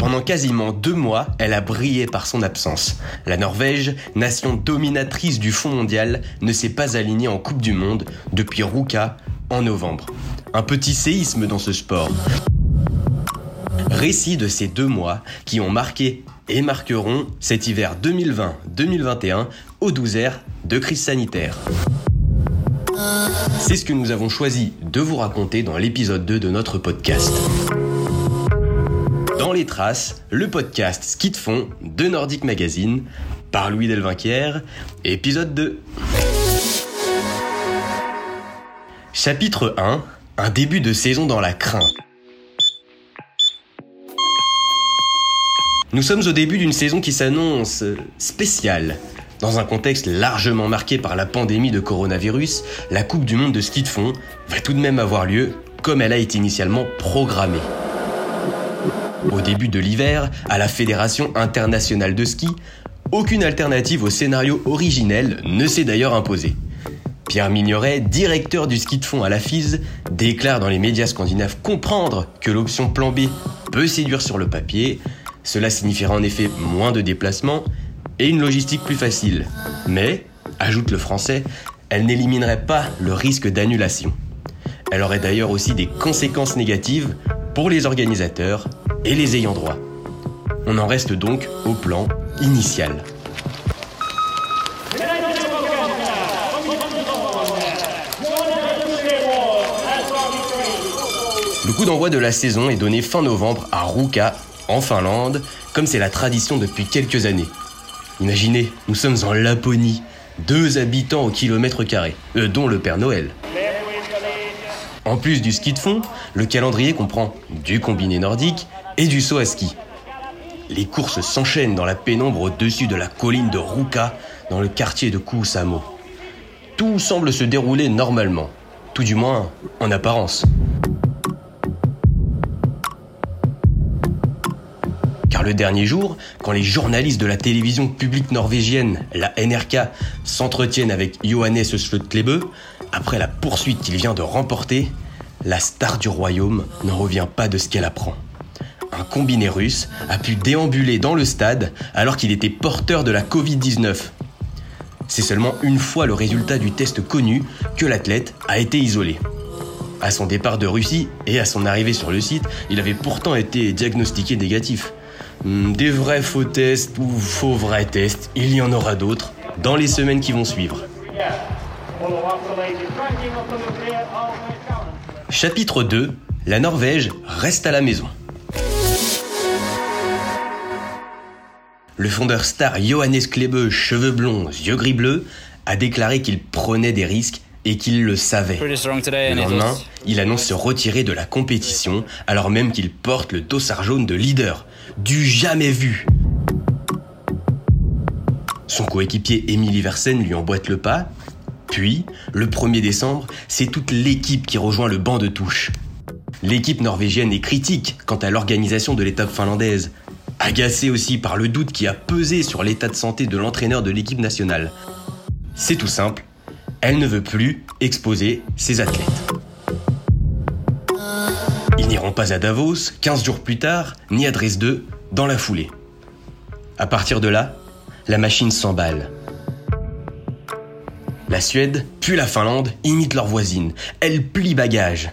Pendant quasiment deux mois, elle a brillé par son absence. La Norvège, nation dominatrice du fond mondial, ne s'est pas alignée en Coupe du Monde depuis Ruka en novembre. Un petit séisme dans ce sport. Récit de ces deux mois qui ont marqué et marqueront cet hiver 2020-2021 aux 12 airs de crise sanitaire. C'est ce que nous avons choisi de vous raconter dans l'épisode 2 de notre podcast. Les traces, le podcast Ski de fond de Nordic Magazine par Louis Delvinquière, épisode 2. Chapitre 1 Un début de saison dans la crainte. Nous sommes au début d'une saison qui s'annonce spéciale. Dans un contexte largement marqué par la pandémie de coronavirus, la Coupe du Monde de ski de fond va tout de même avoir lieu comme elle a été initialement programmée. Au début de l'hiver, à la Fédération internationale de ski, aucune alternative au scénario originel ne s'est d'ailleurs imposée. Pierre Mignoret, directeur du ski de fond à la FISE, déclare dans les médias scandinaves comprendre que l'option plan B peut séduire sur le papier. Cela signifiera en effet moins de déplacements et une logistique plus facile. Mais, ajoute le français, elle n'éliminerait pas le risque d'annulation. Elle aurait d'ailleurs aussi des conséquences négatives pour les organisateurs et les ayants droit. On en reste donc au plan initial. Le coup d'envoi de la saison est donné fin novembre à Ruka, en Finlande, comme c'est la tradition depuis quelques années. Imaginez, nous sommes en Laponie, deux habitants au kilomètre carré, euh, dont le Père Noël. En plus du ski de fond, le calendrier comprend du combiné nordique et du saut à ski. Les courses s'enchaînent dans la pénombre au-dessus de la colline de Ruka, dans le quartier de Kuusamo. Tout semble se dérouler normalement, tout du moins en apparence. Car le dernier jour, quand les journalistes de la télévision publique norvégienne, la NRK, s'entretiennent avec Johannes Slotklebe, après la poursuite qu'il vient de remporter, la star du royaume n'en revient pas de ce qu'elle apprend. Un combiné russe a pu déambuler dans le stade alors qu'il était porteur de la Covid-19. C'est seulement une fois le résultat du test connu que l'athlète a été isolé. À son départ de Russie et à son arrivée sur le site, il avait pourtant été diagnostiqué négatif. Hmm, des vrais faux tests ou faux vrais tests, il y en aura d'autres dans les semaines qui vont suivre. Chapitre 2 La Norvège reste à la maison. Le fondeur star Johannes Klebe, cheveux blonds, yeux gris bleus, a déclaré qu'il prenait des risques et qu'il le savait. Le lendemain, il annonce se retirer de la compétition alors même qu'il porte le dossard jaune de leader. Du jamais vu. Son coéquipier Emily Versen lui emboîte le pas. Puis, le 1er décembre, c'est toute l'équipe qui rejoint le banc de touche. L'équipe norvégienne est critique quant à l'organisation de l'étape finlandaise, agacée aussi par le doute qui a pesé sur l'état de santé de l'entraîneur de l'équipe nationale. C'est tout simple, elle ne veut plus exposer ses athlètes. Ils n'iront pas à Davos 15 jours plus tard, ni à Dresde dans la foulée. À partir de là, la machine s'emballe. La Suède, puis la Finlande imitent leurs voisines. Elles plient bagages.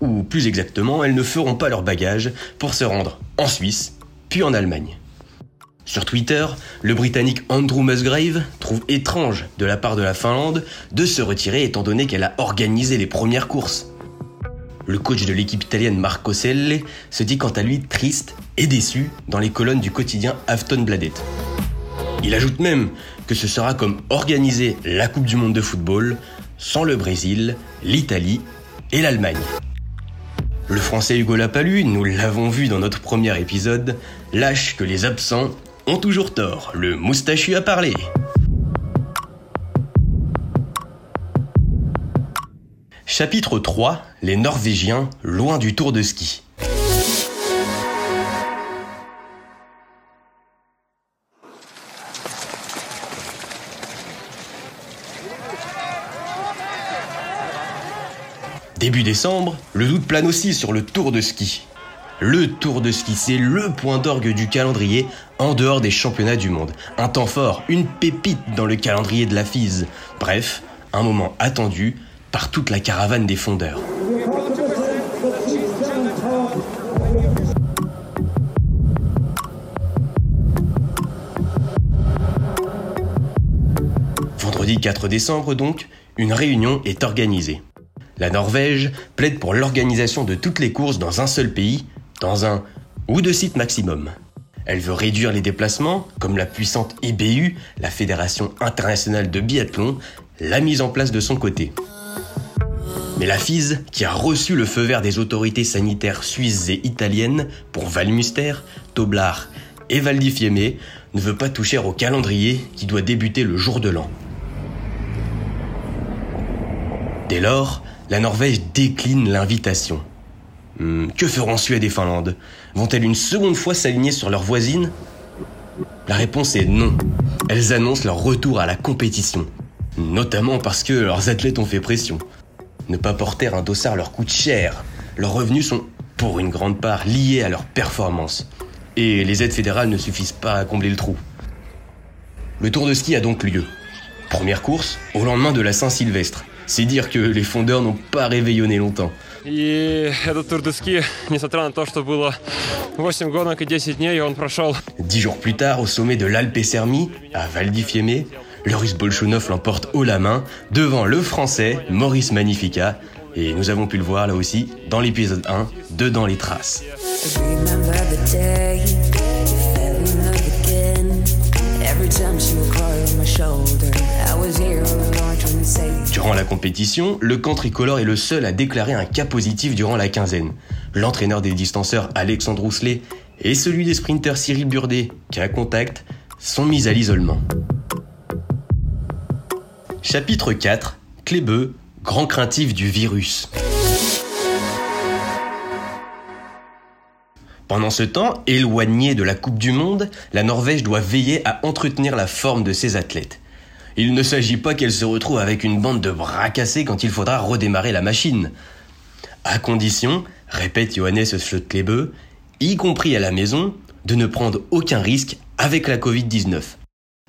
Ou plus exactement, elles ne feront pas leurs bagages pour se rendre en Suisse, puis en Allemagne. Sur Twitter, le Britannique Andrew Musgrave trouve étrange de la part de la Finlande de se retirer étant donné qu'elle a organisé les premières courses. Le coach de l'équipe italienne Marco Selle se dit quant à lui triste et déçu dans les colonnes du quotidien Aftonbladet. Il ajoute même que ce sera comme organiser la Coupe du Monde de football sans le Brésil, l'Italie et l'Allemagne. Le français Hugo Lapalu, nous l'avons vu dans notre premier épisode, lâche que les absents ont toujours tort. Le moustachu a parlé. Chapitre 3 Les Norvégiens loin du tour de ski. Début décembre, le doute plane aussi sur le tour de ski. Le Tour de ski, c'est le point d'orgue du calendrier en dehors des championnats du monde. Un temps fort, une pépite dans le calendrier de la FISE. Bref, un moment attendu par toute la caravane des fondeurs. Vendredi 4 décembre donc, une réunion est organisée. La Norvège plaide pour l'organisation de toutes les courses dans un seul pays, dans un ou deux sites maximum. Elle veut réduire les déplacements, comme la puissante IBU, la Fédération internationale de biathlon, l'a mise en place de son côté. Mais la FISE, qui a reçu le feu vert des autorités sanitaires suisses et italiennes pour Valmuster, Toblar et Val ne veut pas toucher au calendrier qui doit débuter le jour de l'an. Dès lors, la Norvège décline l'invitation. Hmm, que feront Suède et Finlande? Vont-elles une seconde fois s'aligner sur leurs voisines? La réponse est non. Elles annoncent leur retour à la compétition. Notamment parce que leurs athlètes ont fait pression. Ne pas porter un dossard leur coûte cher. Leurs revenus sont, pour une grande part, liés à leur performance. Et les aides fédérales ne suffisent pas à combler le trou. Le tour de ski a donc lieu. Première course, au lendemain de la Saint-Sylvestre. C'est dire que les fondeurs n'ont pas réveillonné longtemps. Dix jours plus tard, au sommet de l'Alpe Sermi, à Val di Fiemme, le russe Bolchunov l'emporte haut la main devant le français Maurice Magnifica. Et nous avons pu le voir là aussi dans l'épisode 1 de Dans les traces. Compétition, le camp tricolore est le seul à déclarer un cas positif durant la quinzaine. L'entraîneur des distanceurs Alexandre Rousselet et celui des sprinteurs Cyril Burdet, cas contact, sont mis à l'isolement. Chapitre 4 Clébeux, grand craintif du virus. Pendant ce temps, éloignée de la Coupe du Monde, la Norvège doit veiller à entretenir la forme de ses athlètes. Il ne s'agit pas qu'elle se retrouve avec une bande de bras cassés quand il faudra redémarrer la machine. À condition, répète Johannes Schlottklebe, y compris à la maison, de ne prendre aucun risque avec la Covid-19.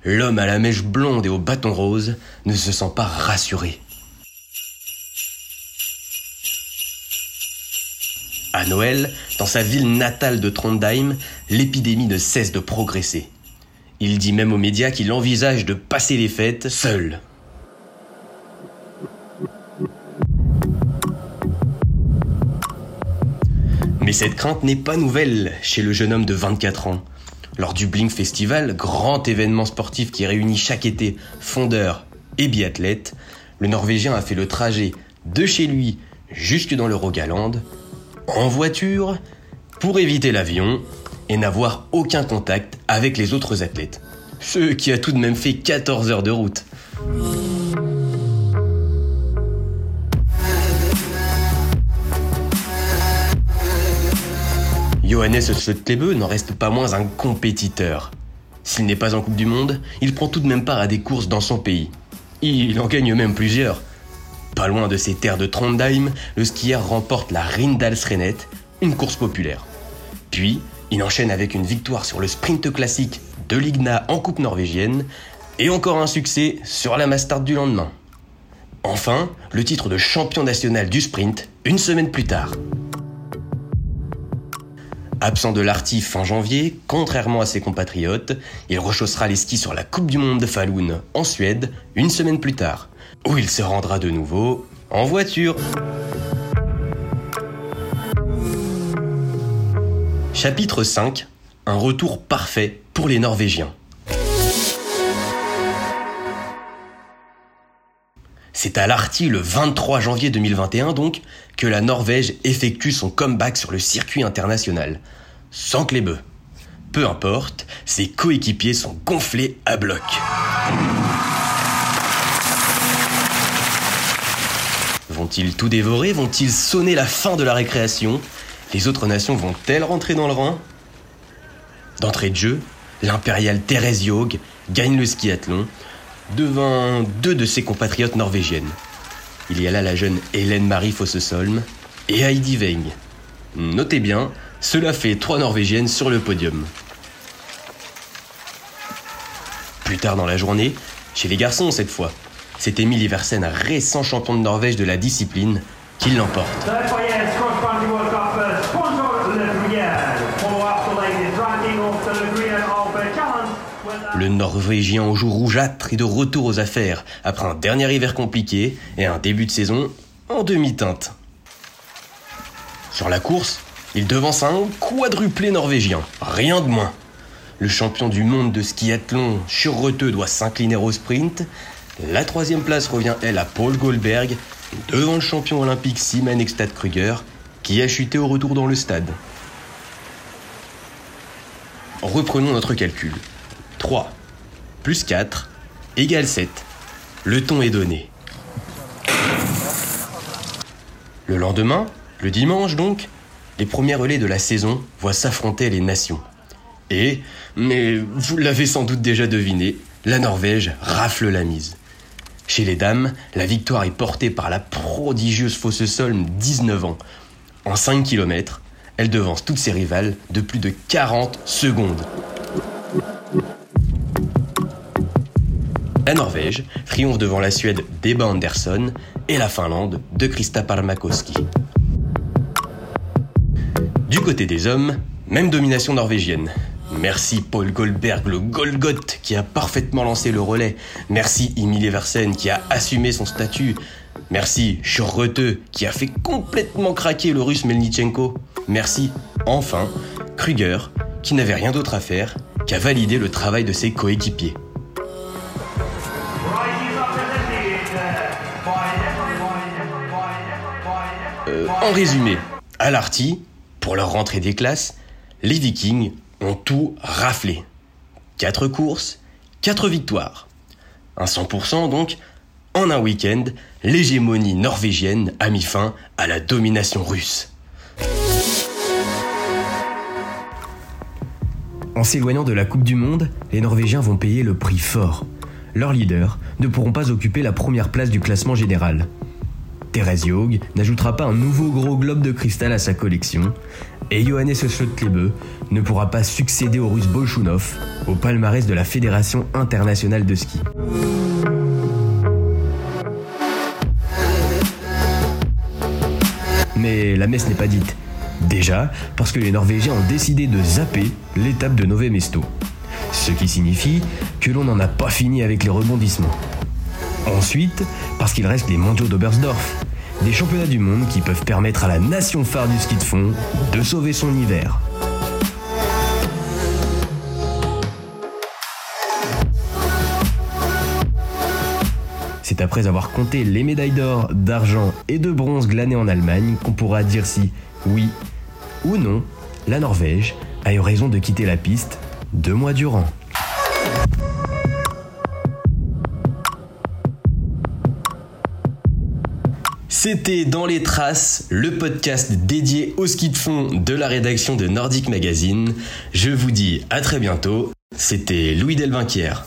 L'homme à la mèche blonde et au bâton rose ne se sent pas rassuré. À Noël, dans sa ville natale de Trondheim, l'épidémie ne cesse de progresser. Il dit même aux médias qu'il envisage de passer les fêtes seul. Mais cette crainte n'est pas nouvelle chez le jeune homme de 24 ans. Lors du Blink Festival, grand événement sportif qui réunit chaque été fondeurs et biathlètes, le Norvégien a fait le trajet de chez lui jusque dans le Rogaland en voiture pour éviter l'avion et n'avoir aucun contact avec les autres athlètes. Ce qui a tout de même fait 14 heures de route. Johannes Schlottklebe n'en reste pas moins un compétiteur. S'il n'est pas en Coupe du Monde, il prend tout de même part à des courses dans son pays. Il en gagne même plusieurs. Pas loin de ces terres de Trondheim, le skieur remporte la Rindalsrennet, une course populaire. Puis, il enchaîne avec une victoire sur le sprint classique de l'Igna en Coupe norvégienne et encore un succès sur la Mastart du lendemain. Enfin, le titre de champion national du sprint une semaine plus tard. Absent de l'Artif fin janvier, contrairement à ses compatriotes, il rechaussera les skis sur la Coupe du Monde de Falun en Suède une semaine plus tard où il se rendra de nouveau en voiture. Chapitre 5 Un retour parfait pour les Norvégiens. C'est à l'Arty le 23 janvier 2021 donc que la Norvège effectue son comeback sur le circuit international, sans Klebe. Peu importe, ses coéquipiers sont gonflés à bloc. Vont-ils tout dévorer? Vont-ils sonner la fin de la récréation? Les autres nations vont-elles rentrer dans le rang D'entrée de jeu, l'impérial Therese Jog gagne le skiathlon devant deux de ses compatriotes norvégiennes. Il y a là la jeune Hélène Marie Fossesolm et Heidi Weng. Notez bien, Cela fait trois Norvégiennes sur le podium. Plus tard dans la journée, chez les garçons cette fois, c'est Emil Iversen, récent champion de Norvège de la discipline, qui l'emporte. Le Norvégien aux joues rougeâtres est de retour aux affaires après un dernier hiver compliqué et un début de saison en demi-teinte. Sur la course, il devance un quadruplé norvégien, rien de moins. Le champion du monde de skiathlon, Schurreteux, doit s'incliner au sprint. La troisième place revient, elle, à Paul Goldberg, devant le champion olympique Simon Ekstad Kruger, qui a chuté au retour dans le stade. Reprenons notre calcul. 3 plus 4 égale 7. Le ton est donné. Le lendemain, le dimanche donc, les premiers relais de la saison voient s'affronter les nations. Et, mais vous l'avez sans doute déjà deviné, la Norvège rafle la mise. Chez les dames, la victoire est portée par la prodigieuse Fosse Solm, 19 ans. En 5 km, elle devance toutes ses rivales de plus de 40 secondes. La Norvège triomphe devant la Suède d'Eba Andersson et la Finlande de Krista Parmakoski. Du côté des hommes, même domination norvégienne. Merci Paul Goldberg, le Golgoth, qui a parfaitement lancé le relais. Merci Emil Eversen, qui a assumé son statut. Merci Schurreteux, qui a fait complètement craquer le russe Melnichenko. Merci, enfin, Kruger, qui n'avait rien d'autre à faire qu'à valider le travail de ses coéquipiers. Euh, en résumé, à l'Arty, pour leur rentrée des classes, les Vikings ont tout raflé. 4 courses, 4 victoires. Un 100% donc, en un week-end, l'hégémonie norvégienne a mis fin à la domination russe. En s'éloignant de la Coupe du Monde, les Norvégiens vont payer le prix fort. Leurs leaders ne pourront pas occuper la première place du classement général. Thérèse Yog n'ajoutera pas un nouveau gros globe de cristal à sa collection, et Johannes Schlottklebe ne pourra pas succéder au russe Bolchunov au palmarès de la Fédération internationale de ski. Mais la messe n'est pas dite. Déjà, parce que les Norvégiens ont décidé de zapper l'étape de Nové Mesto. Ce qui signifie que l'on n'en a pas fini avec les rebondissements. Ensuite, parce qu'il reste les mondiaux d'Oberstdorf, des championnats du monde qui peuvent permettre à la nation phare du ski de fond de sauver son hiver. C'est après avoir compté les médailles d'or, d'argent et de bronze glanées en Allemagne qu'on pourra dire si, oui ou non, la Norvège a eu raison de quitter la piste deux mois durant. C'était Dans les Traces, le podcast dédié au ski de fond de la rédaction de Nordic Magazine. Je vous dis à très bientôt. C'était Louis Delvinquière.